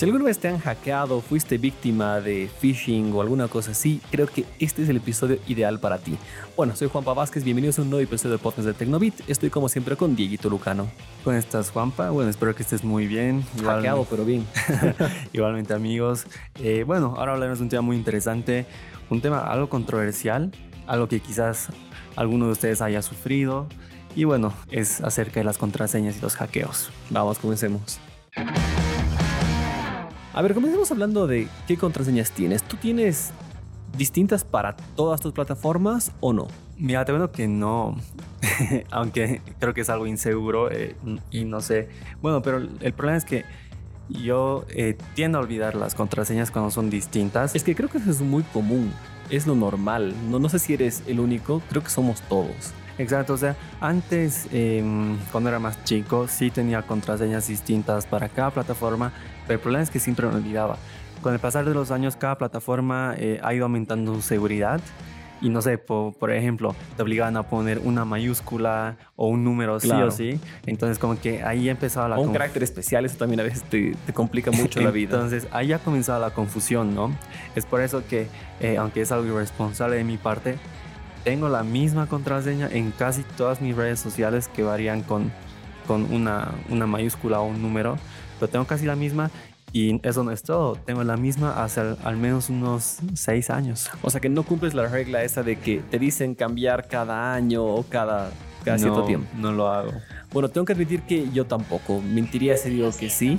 Si alguna vez te han hackeado, fuiste víctima de phishing o alguna cosa así, creo que este es el episodio ideal para ti. Bueno, soy Juanpa Vázquez, bienvenidos a un nuevo episodio del podcast de Tecnobit. Estoy como siempre con Dieguito Lucano. ¿Cómo estás, Juanpa? Bueno, espero que estés muy bien. Hackeado, pero bien. Igualmente, amigos. Eh, bueno, ahora hablaremos de un tema muy interesante, un tema algo controversial, algo que quizás alguno de ustedes haya sufrido. Y bueno, es acerca de las contraseñas y los hackeos. Vamos, comencemos. A ver, comencemos hablando de qué contraseñas tienes. ¿Tú tienes distintas para todas tus plataformas o no? Mira, te veo que no, aunque creo que es algo inseguro eh, y no sé. Bueno, pero el problema es que yo eh, tiendo a olvidar las contraseñas cuando son distintas. Es que creo que eso es muy común, es lo normal. No, no sé si eres el único, creo que somos todos. Exacto, o sea, antes, em, cuando era más chico, sí tenía contraseñas distintas para cada plataforma, pero el problema es que siempre me olvidaba. Con el pasar de los años, cada plataforma eh, ha ido aumentando su seguridad. Y no sé, por, ejemplo, te obligaban a poner una mayúscula o un número sí o sí. Entonces, como que ahí empezaba la... O un carácter especial, eso también a veces te, complica mucho la vida. Entonces, ahí ha comenzado la confusión, ¿no? Es por eso que, eh, aunque es algo irresponsable de mi parte, tengo la misma contraseña en casi todas mis redes sociales que varían con, con una, una mayúscula o un número, pero tengo casi la misma y eso no es todo, tengo la misma hace al, menos unos seis años. O sea que no cumples la regla esa de que te dicen cambiar cada año o cada, cada cierto tiempo. No lo hago. Bueno, tengo que admitir que yo tampoco. Mentiría si digo que sí.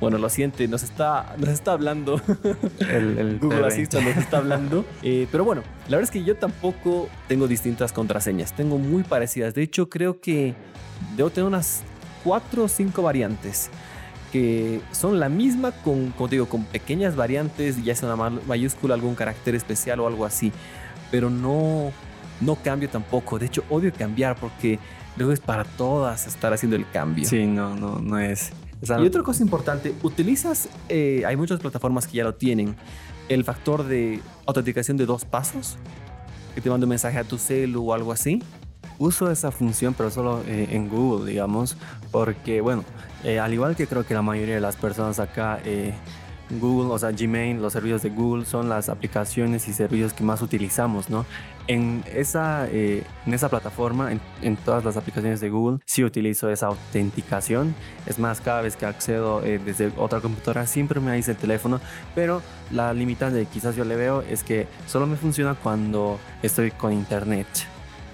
Bueno, lo siente, nos está, nos está hablando. El, Google Assistant nos está hablando. Eh, pero bueno, la verdad es que yo tampoco tengo distintas contraseñas. Tengo muy parecidas. De hecho, creo que debo tener unas cuatro o cinco variantes que son la misma con, como digo, con pequeñas variantes, ya sea una mayúscula, algún carácter especial o algo así. Pero no, no cambio tampoco. De hecho, odio cambiar porque luego es para todas estar haciendo el cambio. Sí, no, no, no es y otra cosa importante, utilizas, eh, hay muchas plataformas que ya lo tienen, el factor de autenticación de dos pasos, que te manda un mensaje a tu celu o algo así. Uso esa función, pero solo eh, en Google, digamos, porque, bueno, eh, al igual que creo que la mayoría de las personas acá Google, o sea, Gmail, los servicios de Google son las aplicaciones y servicios que más utilizamos, ¿no? En esa, eh, en esa plataforma, en, todas las aplicaciones de Google, sí utilizo esa autenticación. Es más, cada vez que accedo eh, desde otra computadora, siempre me dice el teléfono, pero la limitante que quizás yo le veo es que solo me funciona cuando estoy con internet.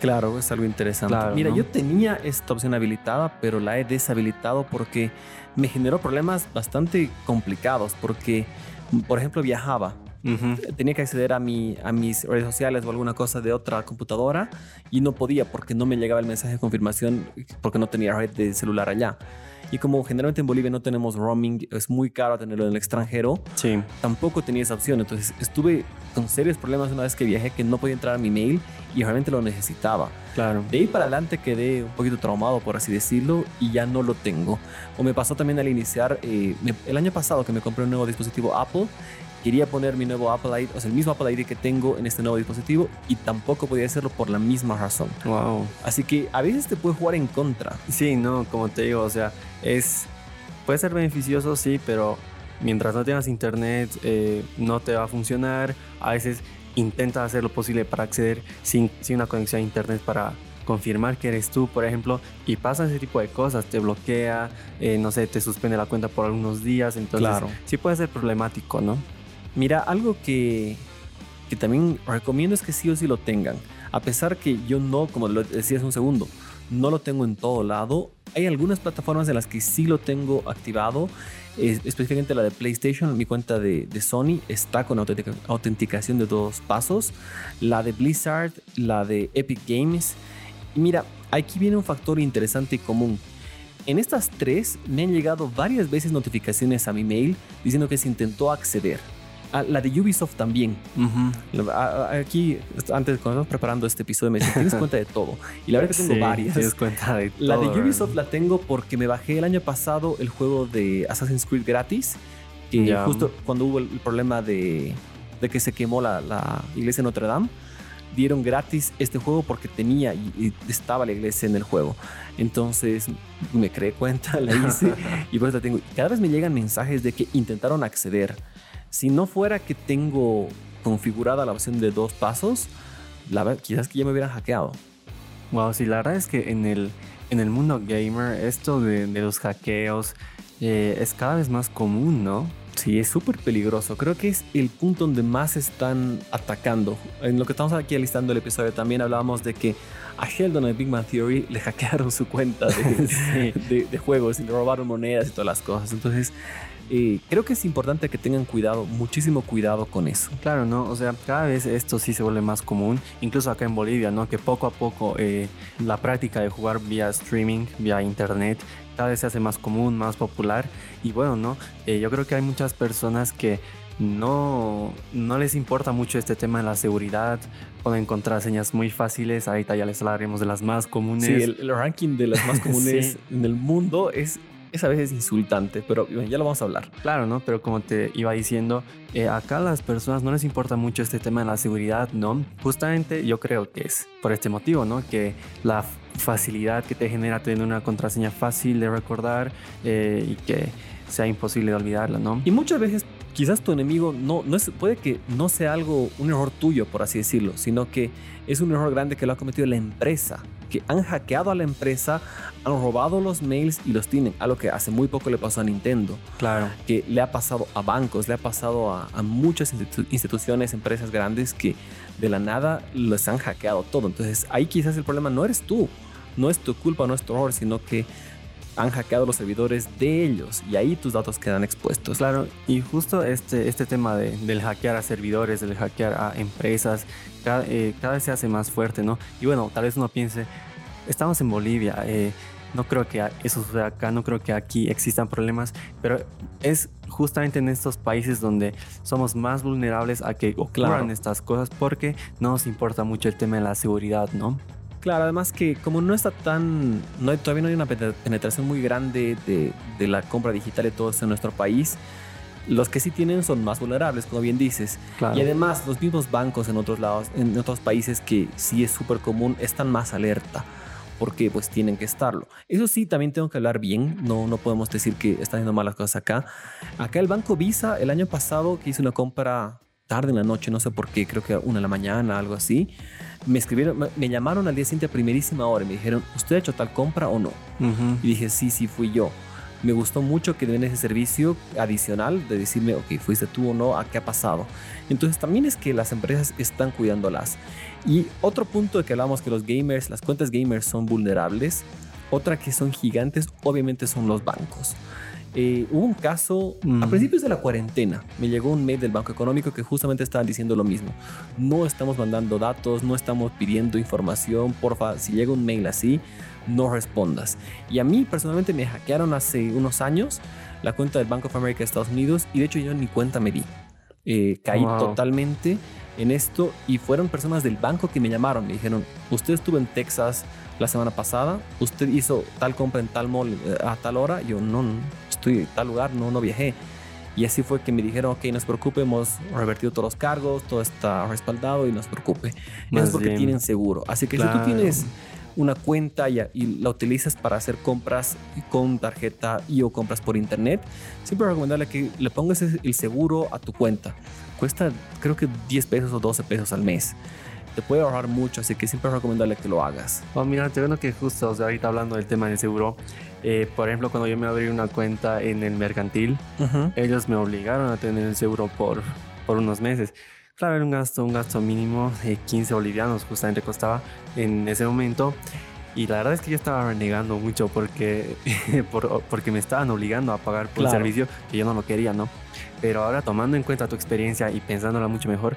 Claro, es algo interesante. Mira, yo tenía esta opción habilitada, pero la he deshabilitado porque me generó problemas bastante complicados. Porque, por ejemplo, viajaba. Tenía que acceder a, mi, a mis redes sociales o alguna cosa de otra computadora y no podía porque no me llegaba el mensaje de confirmación porque no tenía red de celular allá. Y como generalmente en Bolivia no tenemos roaming, es muy caro tenerlo en el extranjero, sí. tampoco tenía esa opción. Entonces estuve con serios problemas una vez que viajé que no podía entrar a mi mail y realmente lo necesitaba. Claro. De ahí para adelante quedé un poquito traumado, por así decirlo, y ya no lo tengo. O me pasó también al iniciar, eh, el año pasado que me compré un nuevo dispositivo Apple quería poner mi nuevo Apple ID, o sea, el mismo Apple ID que tengo en este nuevo dispositivo y tampoco podía hacerlo por la misma razón. Wow. Así que a veces te puede jugar en contra. Sí, no, como te digo, o sea, es puede ser beneficioso, sí, pero mientras no tengas internet eh, no te va a funcionar. A veces intenta hacer lo posible para acceder sin, sin una conexión a internet para confirmar que eres tú, por ejemplo, y pasa ese tipo de cosas, te bloquea, eh, no sé, te suspende la cuenta por algunos días, entonces claro. sí puede ser problemático, ¿no? Mira, algo que, que también recomiendo es que sí o sí lo tengan. A pesar que yo no, como lo decías un segundo, no lo tengo en todo lado. Hay algunas plataformas en las que sí lo tengo activado, específicamente la de PlayStation, mi cuenta de, de Sony está con autenticación de dos pasos, la de Blizzard, la de Epic Games. Y mira, aquí viene un factor interesante y común. En estas tres me han llegado varias veces notificaciones a mi mail diciendo que se intentó acceder Ah, la de Ubisoft también. Aquí, antes, cuando estamos preparando este episodio, me dicen, tienes cuenta de todo. Y la verdad que tengo varias. Tienes cuenta de La de Ubisoft la tengo porque me bajé el año pasado el juego de Assassin's Creed gratis. justo cuando hubo el problema de, de que se quemó la, la iglesia de Notre Dame, dieron gratis este juego porque tenía y, estaba la iglesia en el juego. Entonces me creé cuenta, la hice y pues la tengo. Cada vez me llegan mensajes de que intentaron acceder. Si no fuera que tengo configurada la opción de dos pasos, la quizás que ya me hubieran hackeado. Wow, sí, la verdad es que en el, en el mundo gamer esto de, los hackeos eh, es cada vez más común, ¿no? Sí, es súper peligroso. Creo que es el punto donde más están atacando. En lo que estamos aquí alistando el episodio también hablábamos de que a Sheldon en Big Man Theory le hackearon su cuenta de, de juegos y le robaron monedas y todas las cosas. Entonces, creo que es importante que tengan cuidado, muchísimo cuidado con eso. Claro, ¿no? O sea, cada vez esto sí se vuelve más común, incluso acá en Bolivia, ¿no? Que poco a poco eh, la práctica de jugar vía streaming, vía internet, cada vez se hace más común, más popular. Y bueno, ¿no? Eh, yo creo que hay muchas personas que no, no les importa mucho este tema de la seguridad, pueden encontrar señas muy fáciles, ahorita ya les hablaremos de las más comunes. Sí, el, ranking de las más comunes en el mundo es es a veces insultante, pero ya lo vamos a hablar. Claro, ¿no? Pero como te iba diciendo, eh, acá a las personas no les importa mucho este tema de la seguridad, ¿no? Justamente yo creo que es por este motivo, ¿no? Que la facilidad que te genera tener una contraseña fácil de recordar eh, y que sea imposible de olvidarla, ¿no? Y muchas veces quizás tu enemigo no, no es, puede que no sea algo, un error tuyo, por así decirlo, sino que es un error grande que lo ha cometido la empresa, que han hackeado a la empresa, han robado los mails y los tienen, algo que hace muy poco le pasó a Nintendo. Claro. Que le ha pasado a bancos, le ha pasado a, muchas instituciones, empresas grandes que de la nada los han hackeado todo. Entonces ahí quizás el problema no eres tú, no es tu culpa, no es tu error, sino que han hackeado los servidores de ellos y ahí tus datos quedan expuestos. Claro, y justo este, este tema de, del hackear a servidores, del hackear a empresas, cada, eh, cada, vez se hace más fuerte, ¿no? Y bueno, tal vez uno piense, estamos en Bolivia, eh, no creo que eso suceda acá, no creo que aquí existan problemas, pero es justamente en estos países donde somos más vulnerables a que ocurran estas cosas porque no nos importa mucho el tema de la seguridad, ¿no? Claro, además que como no está tan, no todavía no hay una penetración muy grande de, de la compra digital y todo esto en nuestro país, los que sí tienen son más vulnerables, como bien dices. Y además, los mismos bancos en otros lados, en otros países que sí es súper común, están más alerta. Porque pues tienen que estarlo. Eso sí, también tengo que hablar bien. No, no podemos decir que están haciendo malas cosas acá. Acá el banco Visa, el año pasado que hice una compra tarde en la noche, no sé por qué, creo que una de la mañana, algo así. Me escribieron, me llamaron al día siguiente a primerísima hora y me dijeron, ¿usted ha hecho tal compra o no? Y dije, sí, sí, fui yo. Me gustó mucho que den ese servicio adicional de decirme, ok, fuiste tú o no, a qué ha pasado. Entonces también es que las empresas están cuidándolas. Y otro punto de que hablamos que los gamers, las cuentas gamers son vulnerables. Otra que son gigantes, obviamente son los bancos. Eh, hubo un caso a principios de la cuarentena. Me llegó un mail del Banco Económico que justamente estaban diciendo lo mismo. No estamos mandando datos, no estamos pidiendo información. Porfa, si llega un mail así, no respondas. Y a mí personalmente me hackearon hace unos años la cuenta del Bank of America de Estados Unidos y de hecho yo ni cuenta me di. Eh, caí totalmente en esto y fueron personas del banco que me llamaron. Me dijeron, usted estuvo en Texas la semana pasada, usted hizo tal compra en tal mall eh, a tal hora. Yo no, estoy en tal lugar, no, no viajé. Y así fue que me dijeron, ok, no se preocupe, hemos revertido todos los cargos, todo está respaldado y no se preocupe. es porque tienen seguro. Así que si tú tienes una cuenta y, y, la utilizas para hacer compras con tarjeta y o compras por internet, siempre recomendarle que le pongas el seguro a tu cuenta. Cuesta creo que 10 pesos o 12 pesos al mes. Te puede ahorrar mucho, así que siempre recomendarle que lo hagas. Oh, mira, te veo que justo, o sea, ahorita hablando del tema del seguro, eh, por ejemplo, cuando yo me abrí una cuenta en el mercantil, ellos me obligaron a tener el seguro por, por unos meses. Claro, era un gasto, un gasto mínimo de 15 bolivianos, justamente costaba en ese momento. Y la verdad es que yo estaba renegando mucho porque, porque me estaban obligando a pagar por el servicio que yo no lo quería, ¿no? Pero ahora tomando en cuenta tu experiencia y pensándola mucho mejor,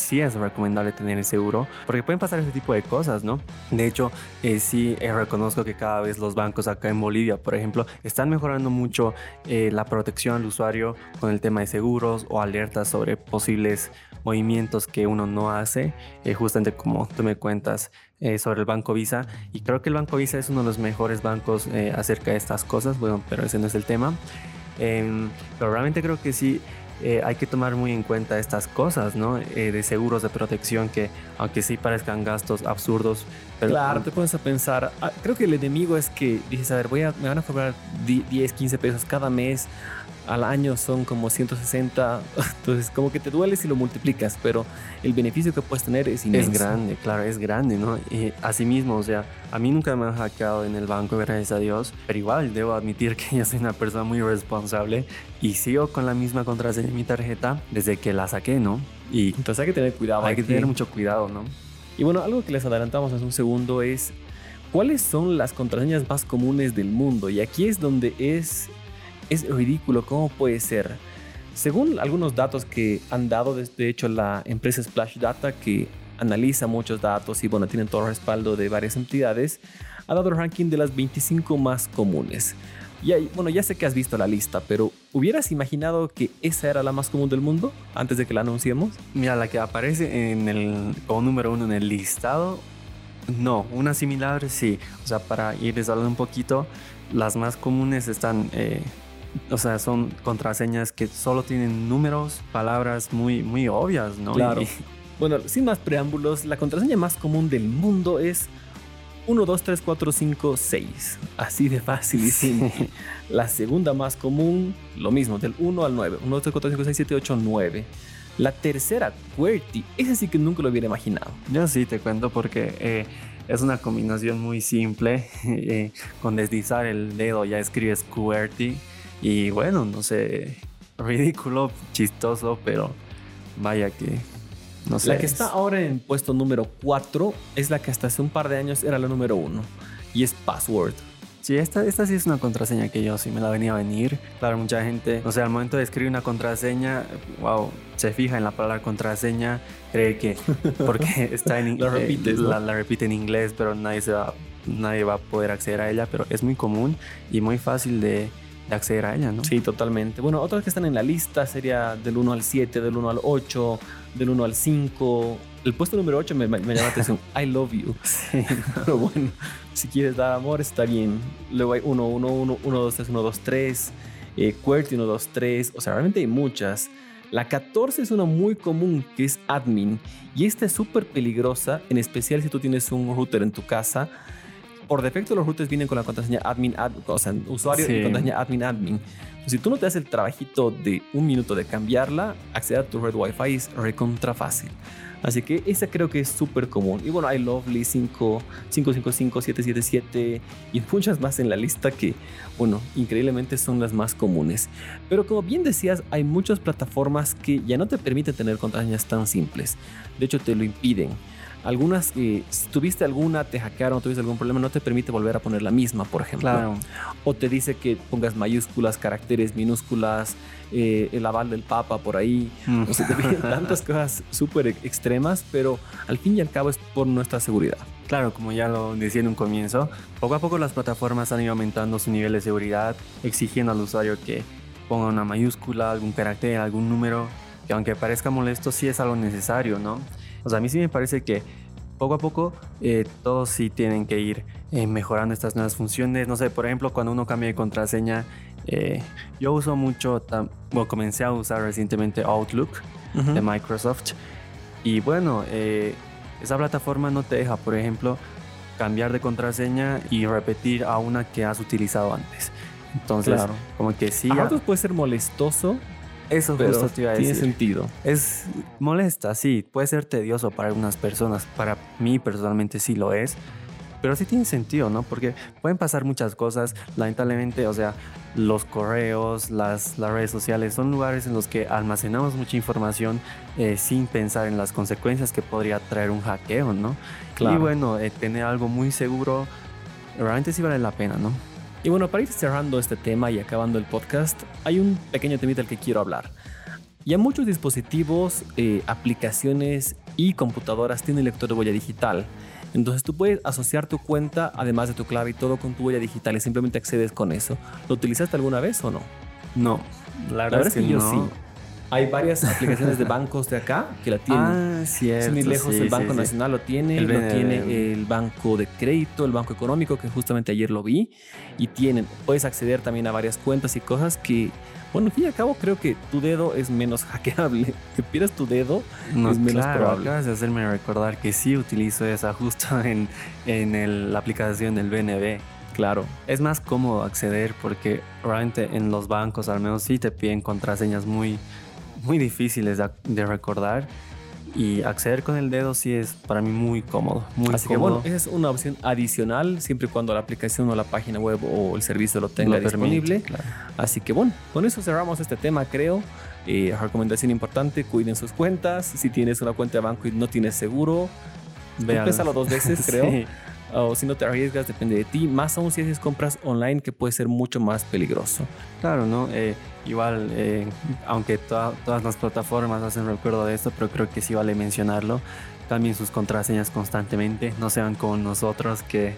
sí es recomendable tener el seguro porque pueden pasar ese tipo de cosas, ¿no? De hecho, eh, sí eh, reconozco que cada vez los bancos acá en Bolivia, por ejemplo, están mejorando mucho eh, la protección al usuario con el tema de seguros o alertas sobre posibles movimientos que uno no hace, justamente como tú me cuentas sobre el Banco Visa. Y creo que el Banco Visa es uno de los mejores bancos acerca de estas cosas, bueno, pero ese no es el tema. Em, pero realmente creo que sí eh, hay que tomar muy en cuenta estas cosas, ¿no? Eh, de seguros de protección que, aunque sí parezcan gastos absurdos, pero... Claro, te pones a pensar, ah, creo que el enemigo es que dices, a ver, voy a, me van a cobrar 10, 15 pesos cada mes al año son como 160, entonces como que te duele si lo multiplicas, pero el beneficio que puedes tener es inmenso. Es grande, claro, es grande, ¿no? Y asimismo, o sea, a mí nunca me han hackeado en el banco, gracias a Dios, pero igual debo admitir que yo soy una persona muy responsable y sigo con la misma contraseña en mi tarjeta desde que la saqué, ¿no? Y entonces hay que tener cuidado. Hay que tener mucho cuidado, ¿no? Y bueno, algo que les adelantamos hace un segundo es cuáles son las contraseñas más comunes del mundo. Y aquí es donde es es ridículo, ¿cómo puede ser? Según algunos datos que han dado, de hecho la empresa Splash Data, que analiza muchos datos y bueno, tienen todo el respaldo de varias entidades, ha dado el ranking de las 25 más comunes. Y bueno, ya sé que has visto la lista, pero ¿hubieras imaginado que esa era la más común del mundo antes de que la anunciemos? Mira, la que aparece en el, como número uno en el listado, no, una similar sí. O sea, para irles hablando un poquito, las más comunes están eh, o sea, son contraseñas que solo tienen números, palabras muy, muy obvias, ¿no? Claro. Bueno, sin más preámbulos, la contraseña más común del mundo es 1, 2, 3, 4, 5, 6. Así de fácil y simple. La segunda más común, lo mismo, del 1 al 9. 1, 2, 3, 4, 5, 6, 7, 8, 9. La tercera, QWERTY, esa sí que nunca lo hubiera imaginado. Yo sí te cuento porque eh, es una combinación muy simple. Eh, con deslizar el dedo ya escribes QWERTY y bueno, no sé, ridículo, chistoso, pero vaya que no sé. La que está ahora en puesto número 4 es la que hasta hace un par de años era la número 1 y es Password. Sí, esta, esta sí es una contraseña que yo sí me la venía a venir. Claro, mucha gente, o sea, al momento de escribir una contraseña, wow, se fija en la palabra contraseña, cree que porque está en la, repite, la, la, repite en inglés, pero nadie, se va, nadie va a poder acceder a ella, pero es muy común y muy fácil de, acceder a ella, ¿no? Sí, totalmente. Bueno, otras que están en la lista sería del 1 al 7, del 1 al 8, del 1 al 5. El puesto número 8 me, llama la atención. I love you. Sí. Pero bueno, si quieres dar amor, está bien. Luego hay 1, 1, 1, 1, 2, 3, 1, 2, 3. Eh, QWERTY 1, 2, 3. O sea, realmente hay muchas. La 14 es una muy común que es admin. Y esta es súper peligrosa, en especial si tú tienes un router en tu casa por defecto los routers vienen con la contraseña admin, o sea, usuario y contraseña admin admin. si tú no te haces el trabajito de un minuto de cambiarla, acceder a tu red Wi-Fi es recontra fácil. Así que esa creo que es súper común. Y bueno, hay Lovely 5, 555, 777 y muchas más en la lista que, bueno, increíblemente son las más comunes. Pero como bien decías, hay muchas plataformas que ya no te permiten tener contraseñas tan simples. De hecho, te lo impiden. Algunas, eh, si tuviste alguna, te hackearon tuviste algún problema, no te permite volver a poner la misma, por ejemplo. O te dice que pongas mayúsculas, caracteres, minúsculas, eh, el aval del Papa por ahí. Mm. O sea, te piden tantas cosas súper extremas, pero al fin y al cabo es por nuestra seguridad. Claro, como ya lo decía en un comienzo, poco a poco las plataformas han ido aumentando su nivel de seguridad, exigiendo al usuario que ponga una mayúscula, algún carácter, algún número, que aunque parezca molesto, sí es algo necesario, ¿no? O sea, a mí sí me parece que poco a poco eh, todos sí tienen que ir eh, mejorando estas nuevas funciones. No sé, por ejemplo, cuando uno cambia de contraseña, eh, yo uso mucho, bueno, comencé a usar recientemente Outlook de Microsoft. Y bueno, esa plataforma no te deja, por ejemplo, cambiar de contraseña y repetir a una que has utilizado antes. Entonces, como que sí. A puede ser molestoso eso justo te iba a decir. Tiene sentido. Es molesta, sí. Puede ser tedioso para algunas personas. Para mí personalmente sí lo es. Pero sí tiene sentido, ¿no? Porque pueden pasar muchas cosas. Lamentablemente, o sea, los correos, las, las redes sociales son lugares en los que almacenamos mucha información eh, sin pensar en las consecuencias que podría traer un hackeo, ¿no? Claro. Y bueno, eh, tener algo muy seguro realmente sí vale la pena, ¿no? Y bueno, para ir cerrando este tema y acabando el podcast, hay un pequeño temita del que quiero hablar. Ya muchos dispositivos, eh, aplicaciones y computadoras tienen lector de huella digital. Entonces tú puedes asociar tu cuenta, además de tu clave y todo, con tu huella digital y simplemente accedes con eso. ¿Lo utilizaste alguna vez o no? No, la verdad, es que, yo sí. Hay varias aplicaciones de bancos de acá que la tienen. Ah, cierto. Sin ir lejos, sí, el Banco sí, sí. Nacional lo tiene, El lo tiene el Banco de Crédito, el Banco Económico, que justamente ayer lo vi, y tienen, puedes acceder también a varias cuentas y cosas que, bueno, al fin y al cabo creo que tu dedo es menos hackeable. Que pierdas tu dedo No, es menos claro, probable. acabas de hacerme recordar que sí utilizo esa justo en, en el- la aplicación del BNB. Claro, Es más cómodo acceder porque realmente en los bancos al menos sí te piden contraseñas muy, muy difíciles de, de recordar y acceder con el dedo sí es para mí muy cómodo, muy Así que cómodo. bueno, esa es una opción adicional siempre y cuando la aplicación o la página web o el servicio lo tenga Lo permite, disponible. claro. Así que bueno, con eso cerramos este tema, creo. Eh, recomendación importante, cuiden sus cuentas. Si tienes una cuenta de banco y no tienes seguro, pésalo dos veces, creo. Sí. O si no te arriesgas, depende de ti. Más aún si haces compras online, que puede ser mucho más peligroso. Claro, ¿no? Eh, igual, eh, aunque toda- todas las plataformas hacen recuerdo de esto, pero creo que sí vale mencionarlo. Cambien sus contraseñas constantemente, no sean con nosotros que...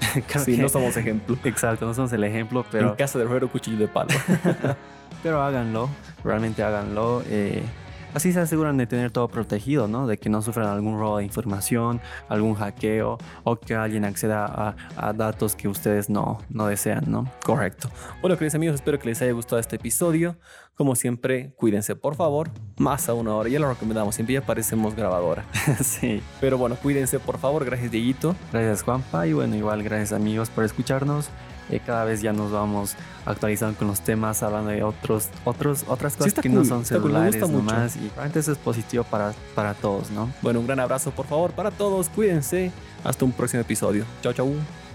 Sí, que- no somos ejemplo. Exacto, no somos el ejemplo, Pero pero, en casa del herrero, cuchillo de palo. pero háganlo, realmente háganlo. eh, así se aseguran de tener todo protegido, ¿no? De que no sufran algún robo de información, algún hackeo o que alguien acceda a, a datos que ustedes no, no desean, ¿no? Correcto. Bueno, queridos amigos, espero que les haya gustado este episodio. Como siempre, cuídense, por favor. Más a una hora, ya lo recomendamos. Siempre ya parecemos grabadora. sí. Pero bueno, cuídense, por favor. Gracias, Dieguito. Gracias Juanpa y bueno, igual gracias amigos por escucharnos. Eh, cada vez ya nos vamos actualizando con los temas, hablando de otros, otros, otras cosas que no cool, son cool, celulares mucho. nomás y realmente eso es positivo para, para todos, ¿no? Bueno, un gran abrazo, por favor, para todos. Cuídense. Hasta un próximo episodio. Chao, chao.